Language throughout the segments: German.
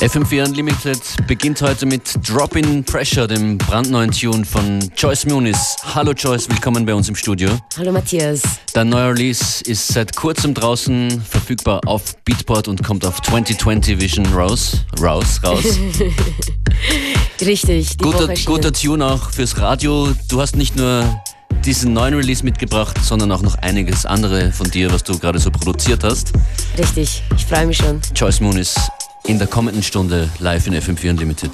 FM4 Unlimited beginnt heute mit Drop in Pressure, dem brandneuen Tune von Joyce Muniz. Hallo Joyce, willkommen bei uns im Studio. Hallo Matthias. Dein neuer Release ist seit kurzem draußen, verfügbar auf Beatport und kommt auf 2020 Vision raus. Raus, raus. Richtig, guter, guter Tune auch fürs Radio. Du hast nicht nur diesen neuen Release mitgebracht, sondern auch noch einiges andere von dir, was du gerade so produziert hast. Richtig, ich freue mich schon. Joyce Muniz in der kommenden Stunde live in FM4 Unlimited.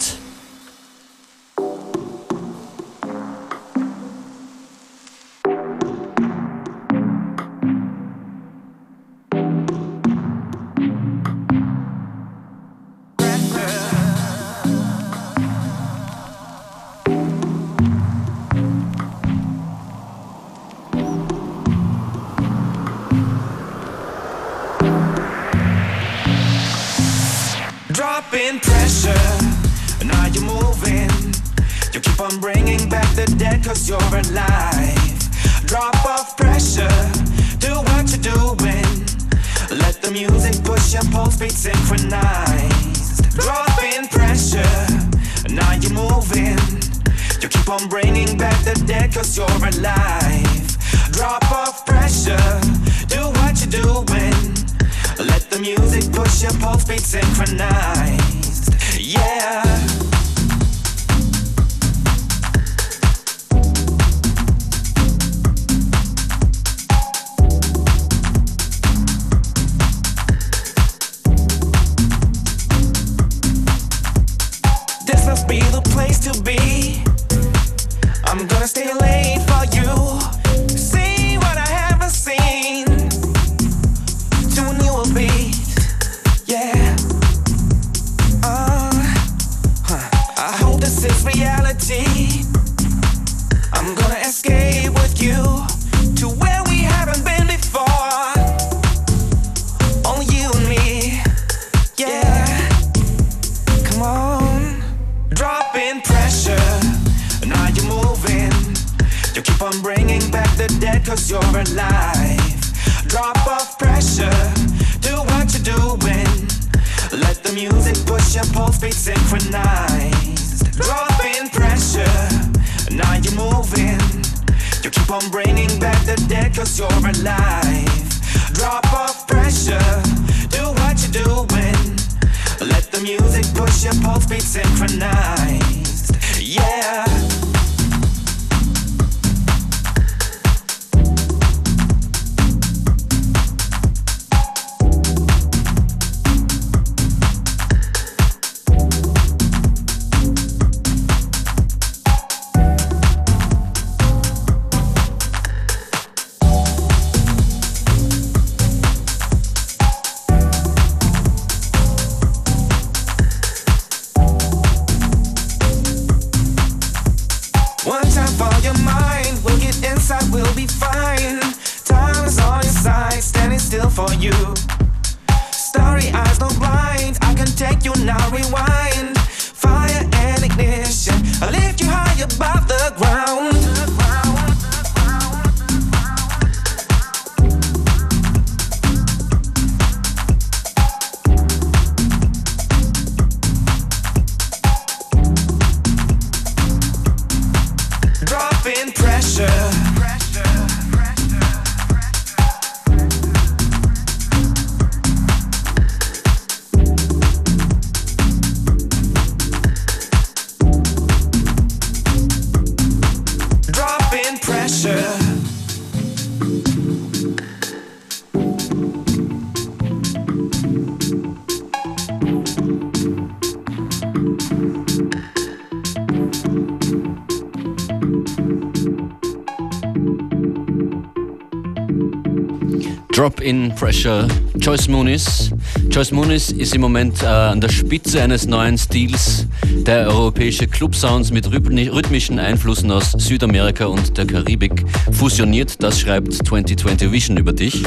Pressure, Joyce Muniz. Joyce Muniz ist im Moment äh, an der Spitze eines neuen Stils, der europäische Club-Sounds mit rhythmischen Einflüssen aus Südamerika und der Karibik fusioniert. Das schreibt 2020 Vision über dich.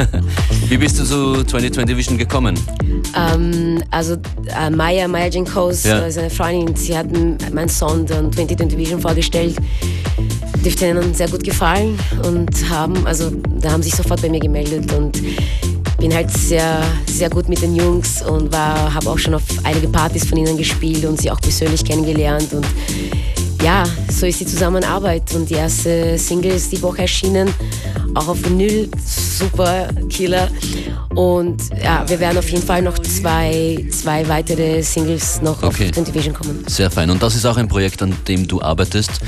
Wie bist du zu 2020 Vision gekommen? Ähm, also äh, Maya, Maya Jenkos, ja. seine Freundin, sie hat meinen Song 2020 Vision vorgestellt dürfte ihnen sehr gut gefallen und haben, also da haben sich sofort bei mir gemeldet und bin halt sehr, sehr gut mit den Jungs und habe auch schon auf einige Partys von ihnen gespielt und sie auch persönlich kennengelernt. Und ja, so ist die Zusammenarbeit. Und die erste Single ist die Woche erschienen, auch auf Vinyl, super Killer. Und ja, wir werden auf jeden Fall noch zwei, zwei weitere Singles noch okay. auf Division kommen. Sehr fein. Und das ist auch ein Projekt, an dem du arbeitest,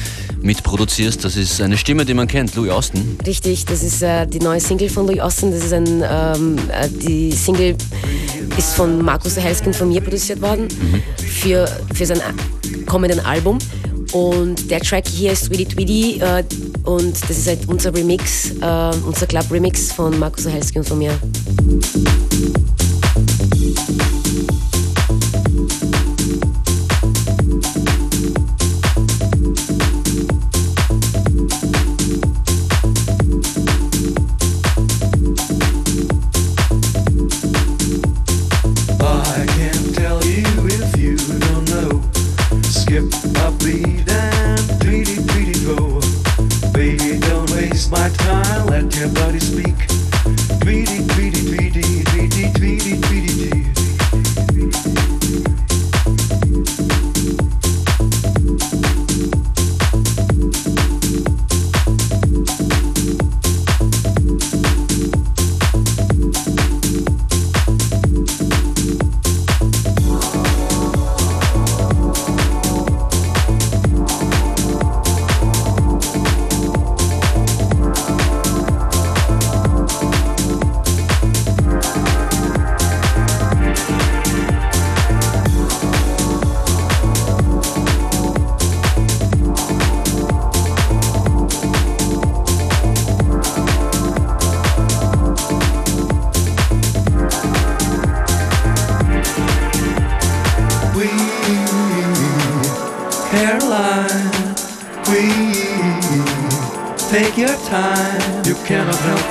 mitproduzierst. Das ist eine Stimme, die man kennt, Louis Austin. Richtig, das ist äh, die neue Single von Louis Austin. Das ist ein, ähm, äh, die Single ist von Markus Helskind von mir produziert worden mhm. für, für sein kommenden Album. Und der Track hier ist Tweety Tweety äh, und das ist halt unser Remix, äh, unser Club-Remix von Markus Ohelski und von mir.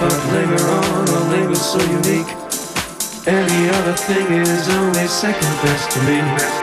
But later on, our label's so unique. And other thing is only second best to me.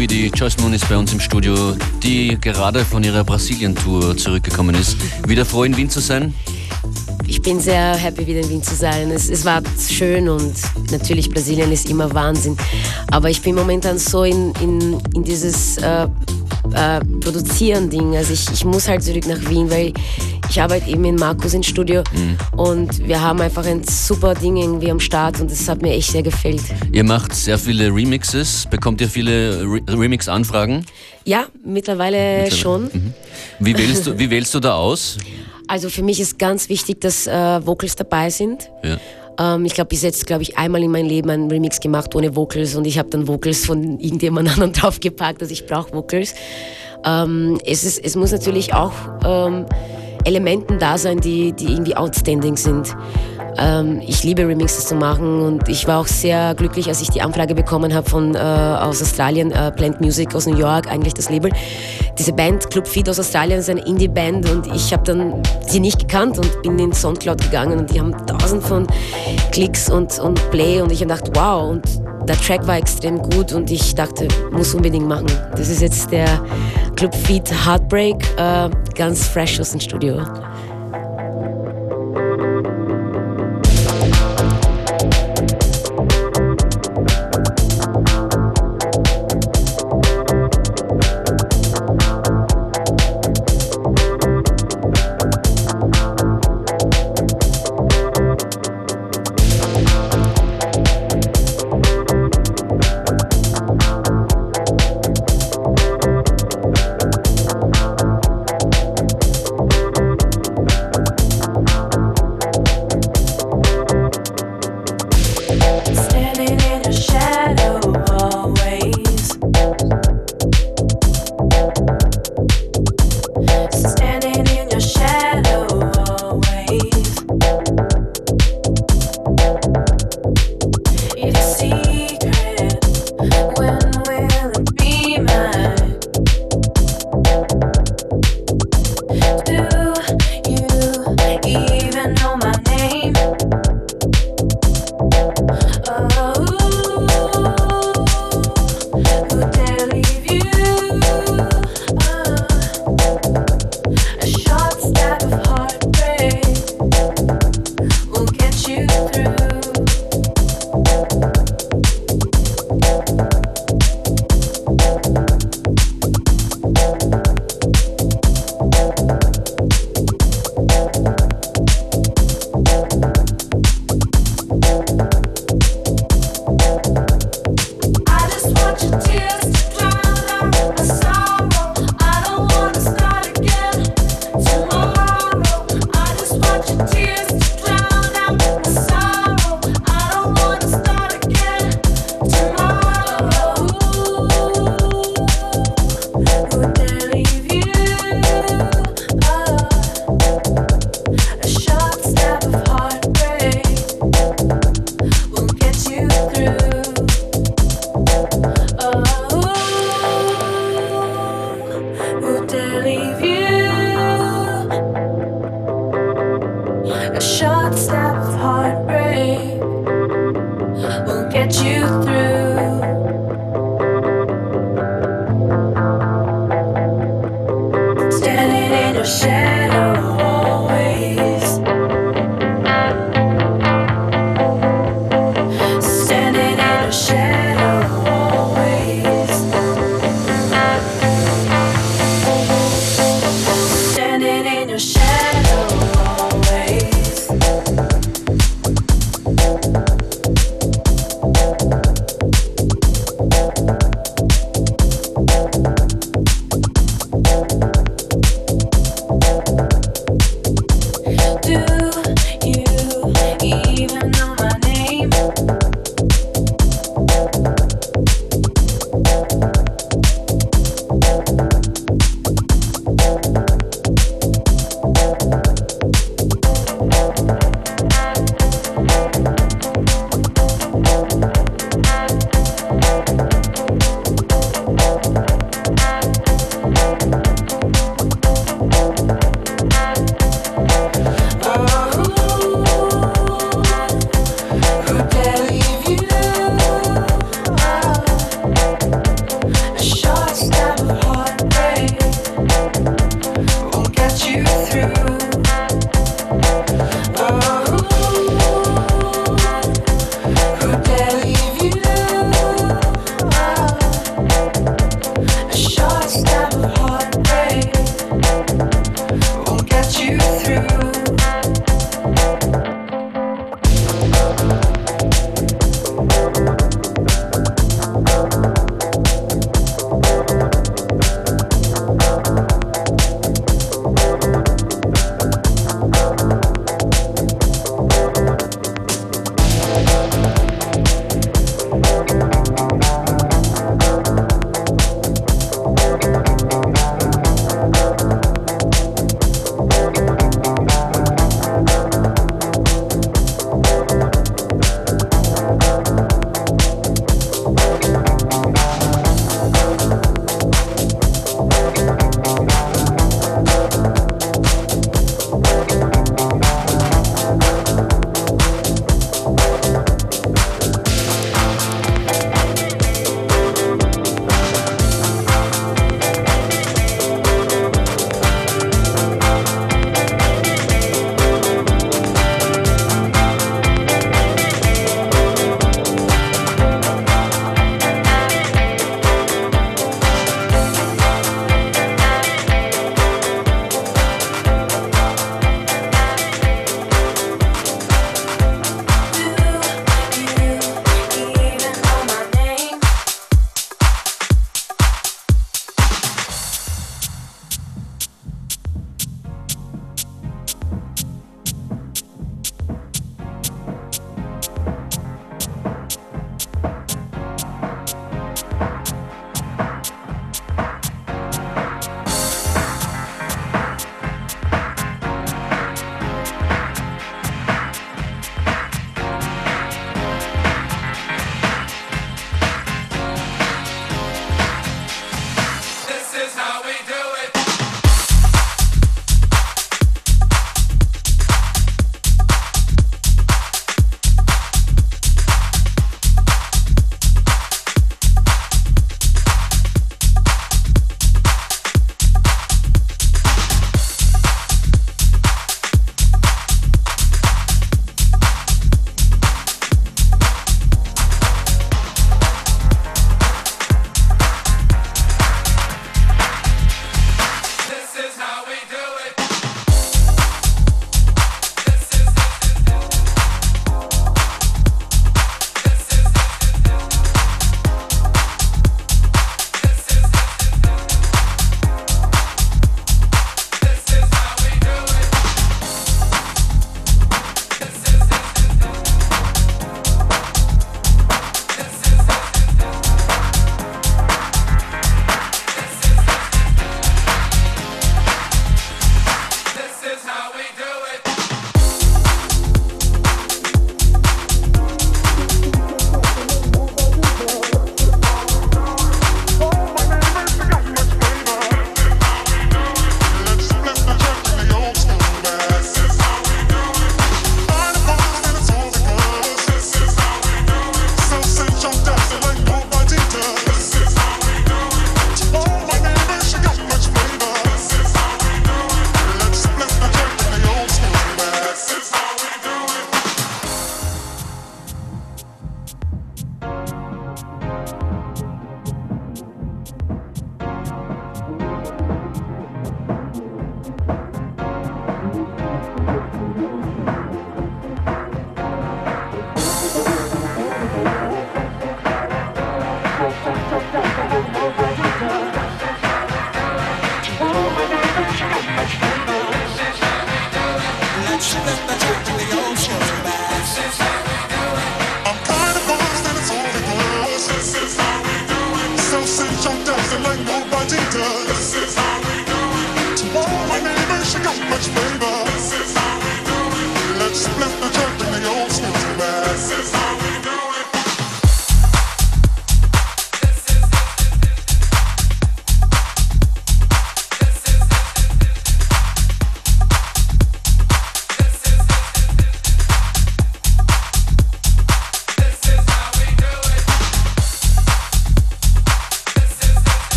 Joyce Moon ist bei uns im Studio, die gerade von ihrer Brasilien-Tour zurückgekommen ist. Wieder froh in Wien zu sein? Ich bin sehr happy, wieder in Wien zu sein. Es, es war schön und natürlich Brasilien ist immer Wahnsinn. Aber ich bin momentan so in, in, in dieses äh, äh, Produzieren-Ding. Also ich, ich muss halt zurück nach Wien, weil ich arbeite eben in Markus ins Studio mhm. und wir haben einfach ein super Ding irgendwie am Start und das hat mir echt sehr gefällt. Ihr macht sehr viele Remixes. Bekommt ihr viele Re Remix-Anfragen? Ja, mittlerweile, mittlerweile. schon. Mhm. Wie, wählst du, wie wählst du da aus? Also für mich ist ganz wichtig, dass äh, Vocals dabei sind. Ja. Ähm, ich glaube, bis jetzt, glaube ich, einmal in meinem Leben einen Remix gemacht ohne Vocals und ich habe dann Vocals von irgendjemand anderem draufgepackt, also ich brauche Vocals. Ähm, es, ist, es muss natürlich auch ähm, Elementen da sein, die, die irgendwie outstanding sind. Ähm, ich liebe Remixes zu machen und ich war auch sehr glücklich, als ich die Anfrage bekommen habe von äh, aus Australien, äh, Plant Music aus New York, eigentlich das Label. Diese Band Club Feed aus Australien ist eine Indie-Band und ich habe dann sie nicht gekannt und bin in Soundcloud gegangen und die haben tausend von Klicks und, und Play und ich habe gedacht, wow und der Track war extrem gut und ich dachte, muss unbedingt machen. Das ist jetzt der Club Feed Heartbreak, äh, ganz fresh aus dem Studio.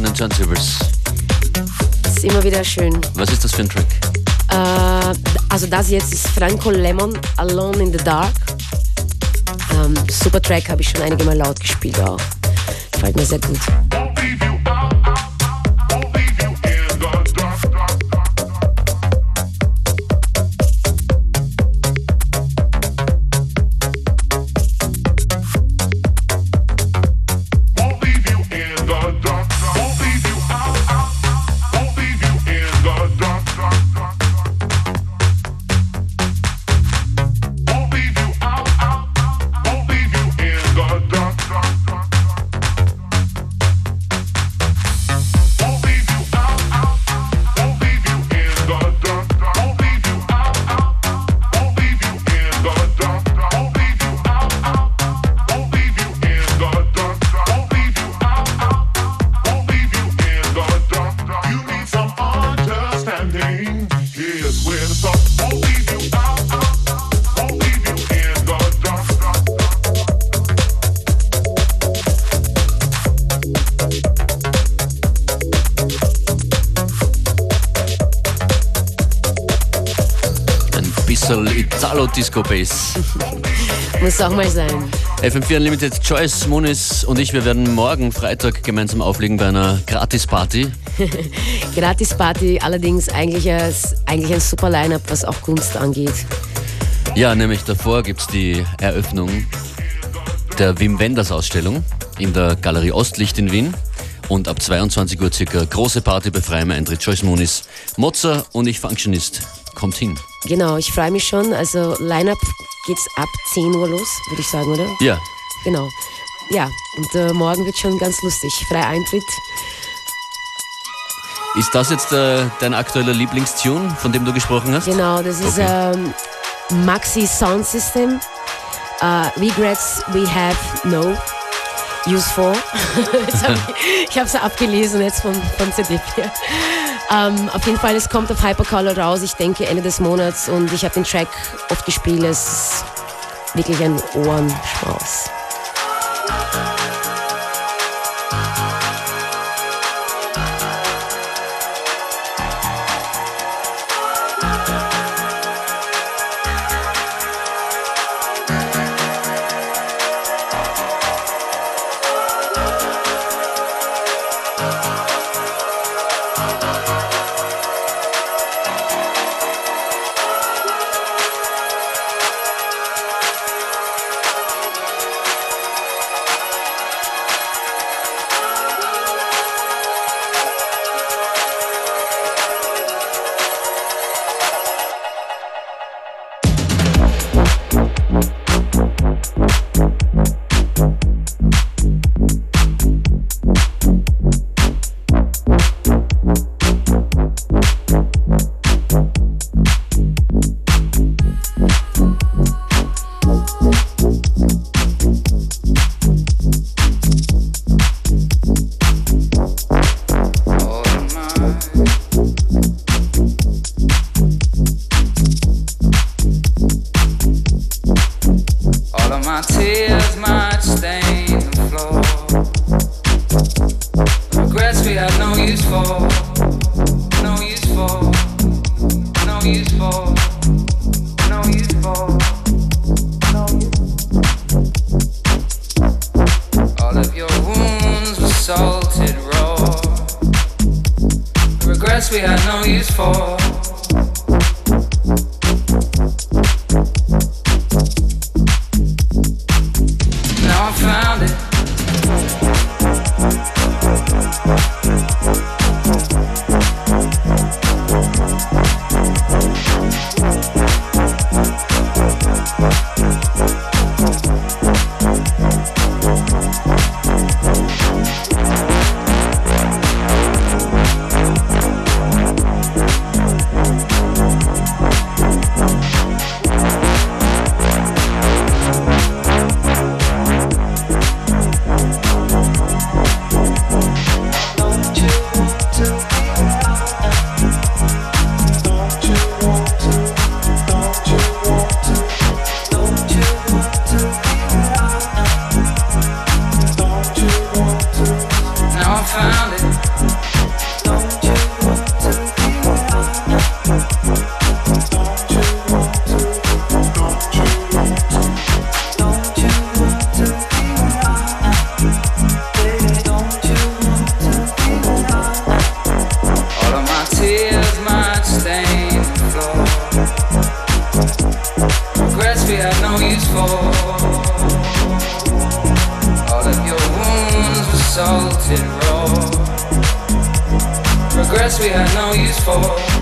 Live on den Turntables. Ist immer wieder schön. Was ist das für ein Track? Äh, also das jetzt ist Franco Lemon, Alone in the Dark. Ähm, super Track, habe ich schon einige Mal laut gespielt auch. Gefällt mir sehr gut. Disco Bass. Muss auch mal sein. FM4 Unlimited, Joyce, Monis und ich, wir werden morgen Freitag gemeinsam auflegen bei einer Gratis-Party. Gratis-Party, allerdings eigentlich, als, eigentlich ein super Line-Up, was auch Kunst angeht. Ja, nämlich davor gibt es die Eröffnung der Wim Wenders Ausstellung in der Galerie Ostlicht in Wien. Und ab 22 Uhr circa große Party bei freiem Eintritt. Joyce Monis, Mozart und ich Functionist. Kommt hin. Genau, ich freue mich schon. Also Line-Up geht's ab 10 Uhr los, würde ich sagen, oder? Ja. Genau. Ja, und äh, morgen wird schon ganz lustig. Freier Eintritt. Ist das jetzt äh, dein aktueller Lieblingstune, von dem du gesprochen hast? Genau, das ist okay. ähm, Maxi Sound System. Uh, regrets we have no use for. hab ich ich habe es abgelesen jetzt von, von CD. Ähm, auf jeden Fall, es kommt auf Hypercolor raus, ich denke Ende des Monats und ich habe den Track oft gespielt. Es ist wirklich ein Ohrenschmaus. Progress we had no use for.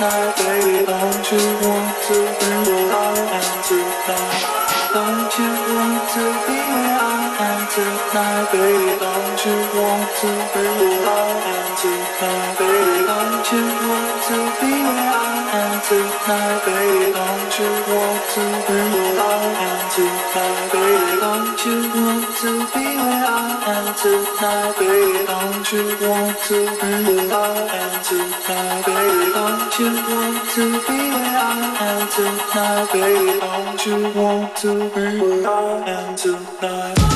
tonight, baby. Don't you want to be where I am tonight? Don't you want to be where I am tonight, baby? Don't you want to be where I am tonight, baby? Don't you want to be where I am? tonight, baby, don't you want to be where I am tonight, baby, don't you want to be where I am tonight, baby, don't you want to be where I am tonight, baby, don't you want to be where I am tonight, don't you want to be where I am tonight.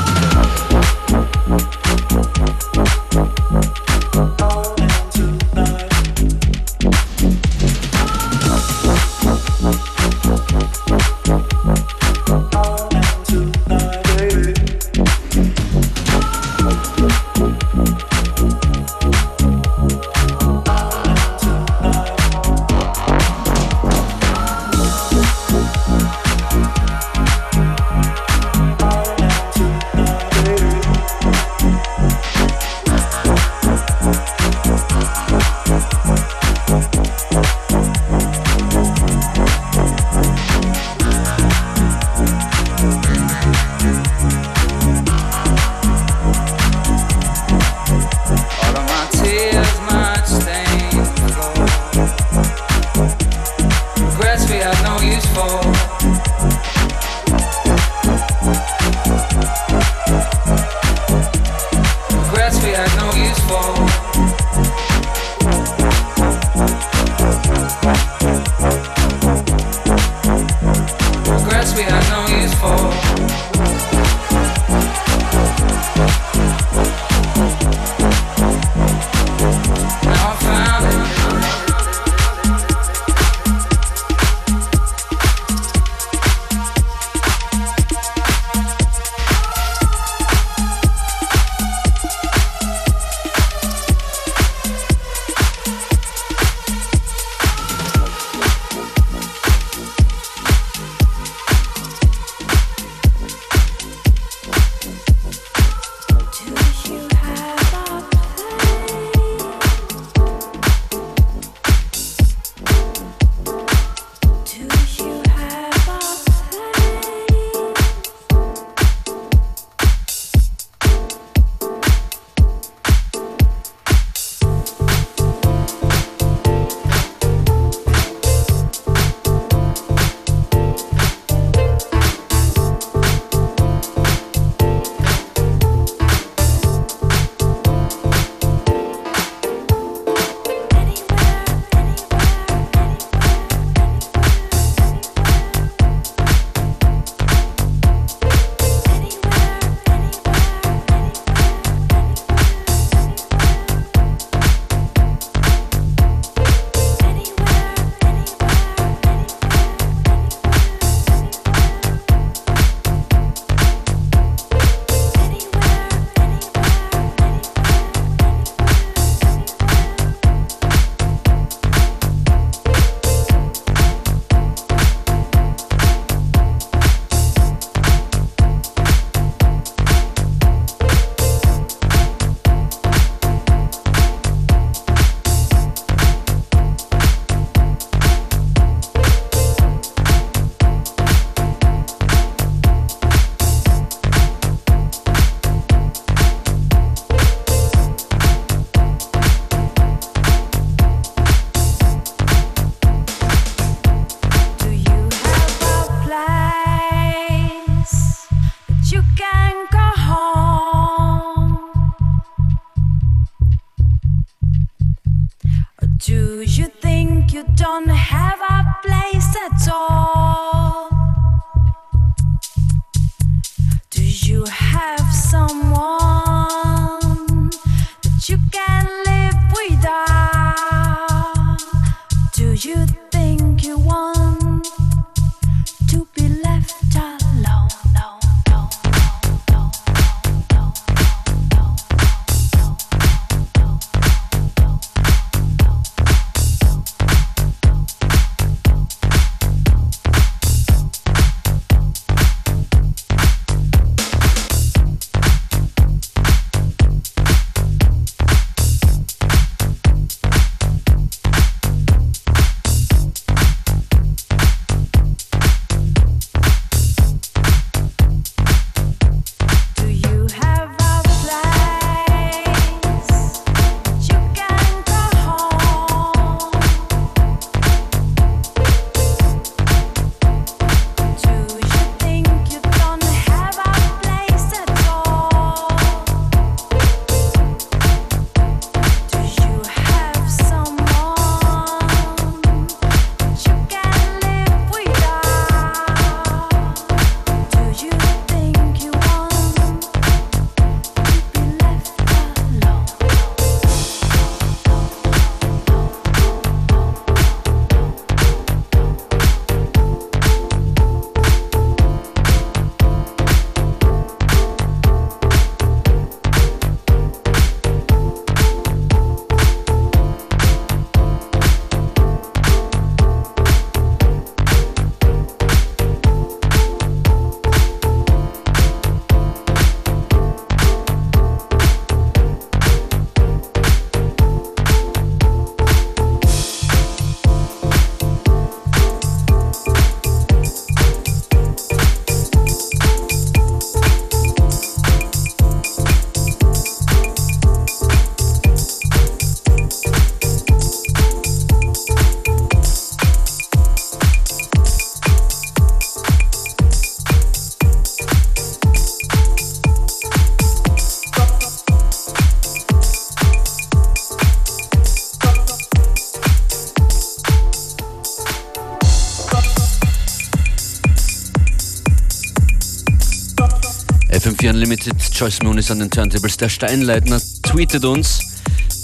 Unlimited, Joyce Moon ist an den Turntables. Der Steinleitner tweetet uns,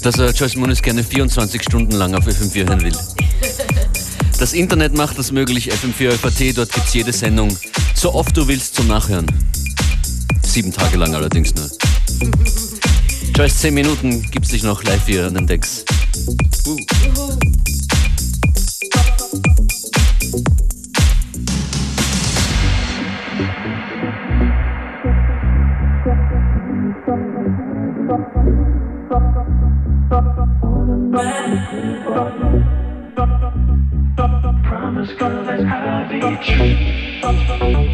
dass er Joyce Moon gerne 24 Stunden lang auf FM4 hören will. Das Internet macht das möglich, FM4 FAT, dort gibt es jede Sendung, so oft du willst zum Nachhören. Sieben Tage lang allerdings nur. Joyce, 10 Minuten gibt es dich noch live hier an den Decks. Uh. Promise girl, that's how I treat you.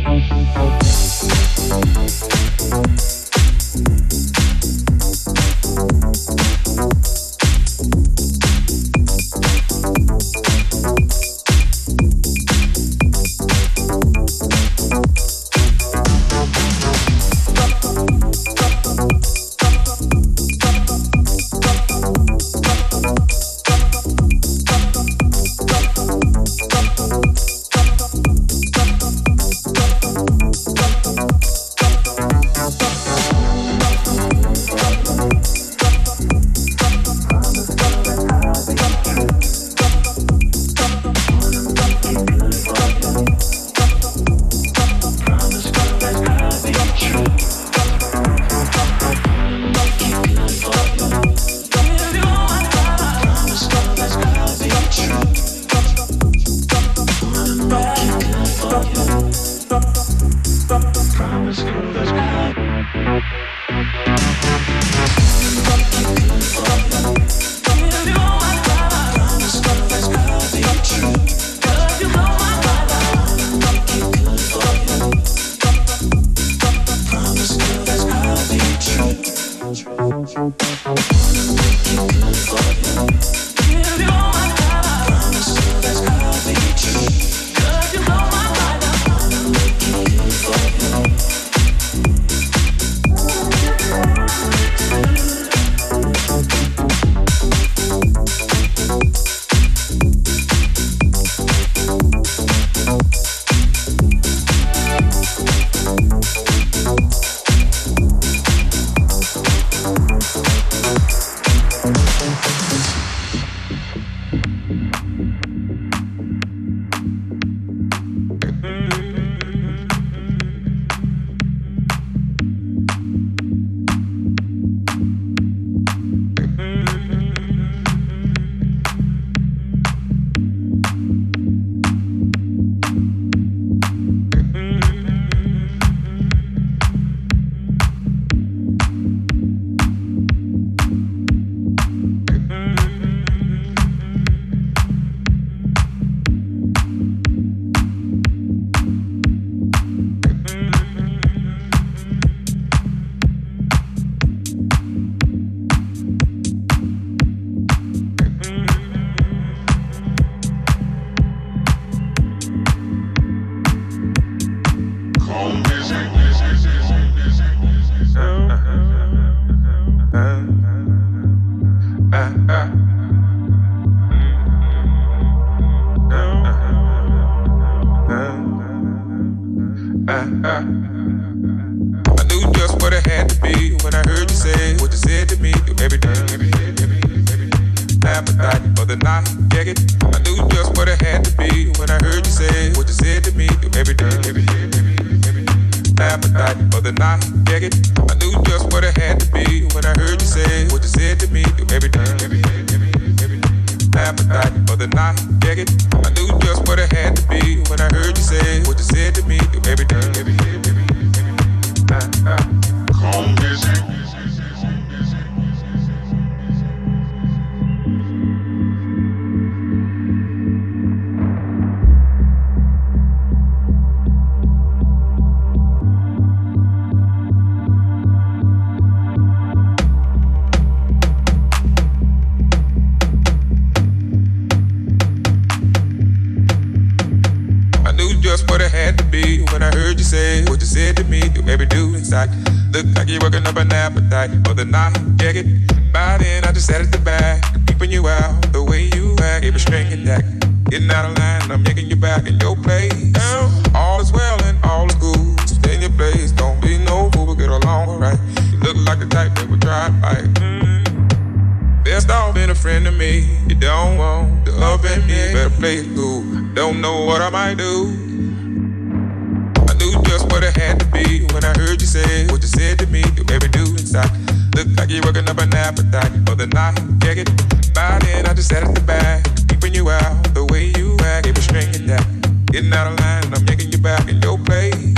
at me, the way do inside. Look like you're working up an appetite for the night. Get it? By then, I just sat at the back, keeping you out the way you act. Every string attack, getting out of line, I'm making you back in your place. All is well and all is good. Stay in your place, don't be no fool, we'll get along alright. You look like the type that would try to fight. Best off being a friend of me. You don't want to up in me. Better play it cool. Don't know what I might do. said, what you said to me, the way do inside. Look like you're working up an appetite for the night. Yeah, get it. By then, I just sat at the back, keeping you out the way you act. It was stringing down, getting out of line. I'm making you back in your place.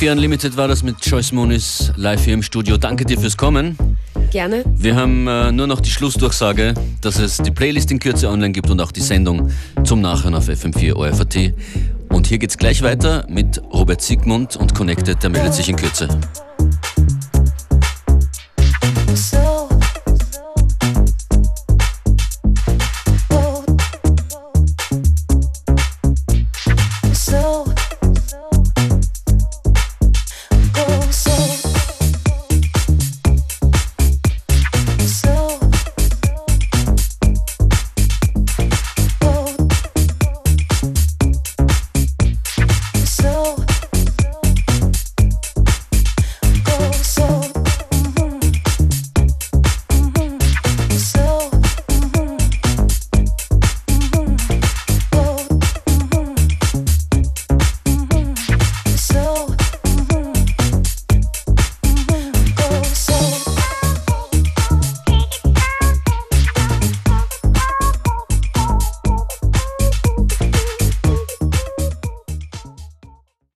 FM4 Unlimited war das mit Joyce Moonis live hier im Studio. Danke dir fürs Kommen. Gerne. Wir haben äh, nur noch die Schlussdurchsage, dass es die Playlist in Kürze online gibt und auch die Sendung zum Nachhören auf FM4 ORFAT. Und hier geht's gleich weiter mit Robert Siegmund und Connected, der meldet sich in Kürze.